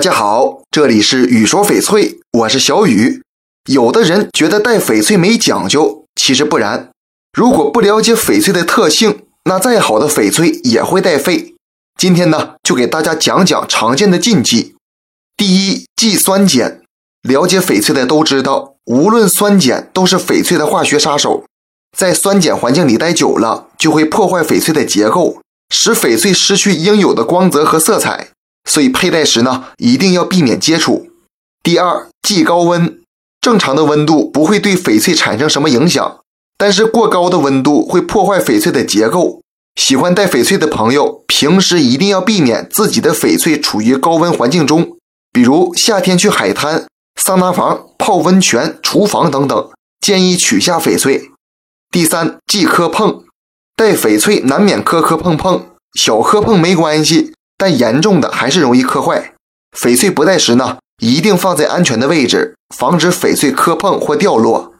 大家好，这里是雨说翡翠，我是小雨。有的人觉得戴翡翠没讲究，其实不然。如果不了解翡翠的特性，那再好的翡翠也会带废。今天呢，就给大家讲讲常见的禁忌。第一，忌酸碱。了解翡翠的都知道，无论酸碱都是翡翠的化学杀手。在酸碱环境里待久了，就会破坏翡翠的结构，使翡翠失去应有的光泽和色彩。所以佩戴时呢，一定要避免接触。第二，忌高温。正常的温度不会对翡翠产生什么影响，但是过高的温度会破坏翡翠的结构。喜欢戴翡翠的朋友，平时一定要避免自己的翡翠处于高温环境中，比如夏天去海滩、桑拿房、泡温泉、厨房等等，建议取下翡翠。第三，忌磕碰，戴翡翠难免磕磕碰碰，小磕碰没关系，但严重的还是容易磕坏。翡翠不戴时呢，一定放在安全的位置，防止翡翠磕碰或掉落。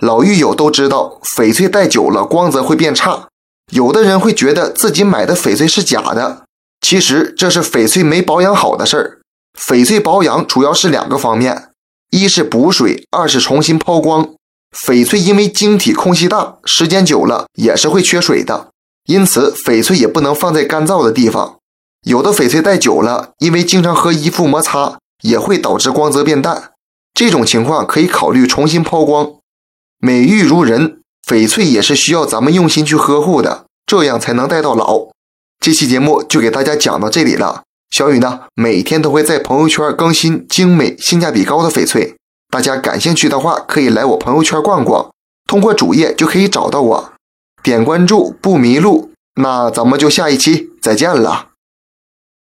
老玉友都知道，翡翠戴久了光泽会变差。有的人会觉得自己买的翡翠是假的，其实这是翡翠没保养好的事儿。翡翠保养主要是两个方面，一是补水，二是重新抛光。翡翠因为晶体空隙大，时间久了也是会缺水的，因此翡翠也不能放在干燥的地方。有的翡翠戴久了，因为经常和衣服摩擦，也会导致光泽变淡。这种情况可以考虑重新抛光。美玉如人。翡翠也是需要咱们用心去呵护的，这样才能戴到老。这期节目就给大家讲到这里了。小雨呢，每天都会在朋友圈更新精美、性价比高的翡翠，大家感兴趣的话可以来我朋友圈逛逛，通过主页就可以找到我，点关注不迷路。那咱们就下一期再见了。